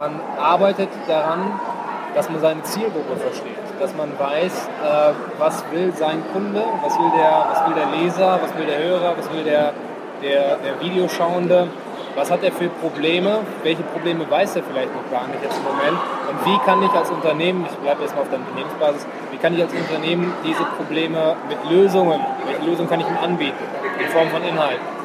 Man arbeitet daran, dass man seine Zielgruppe versteht, dass man weiß, äh, was will sein Kunde, was will, der, was will der Leser, was will der Hörer, was will der, der, der Videoschauende, was hat er für Probleme, welche Probleme weiß er vielleicht noch gar nicht jetzt im Moment und wie kann ich als Unternehmen, ich bleibe jetzt mal auf der Unternehmensbasis, wie kann ich als Unternehmen diese Probleme mit Lösungen, welche Lösungen kann ich ihm anbieten in Form von Inhalten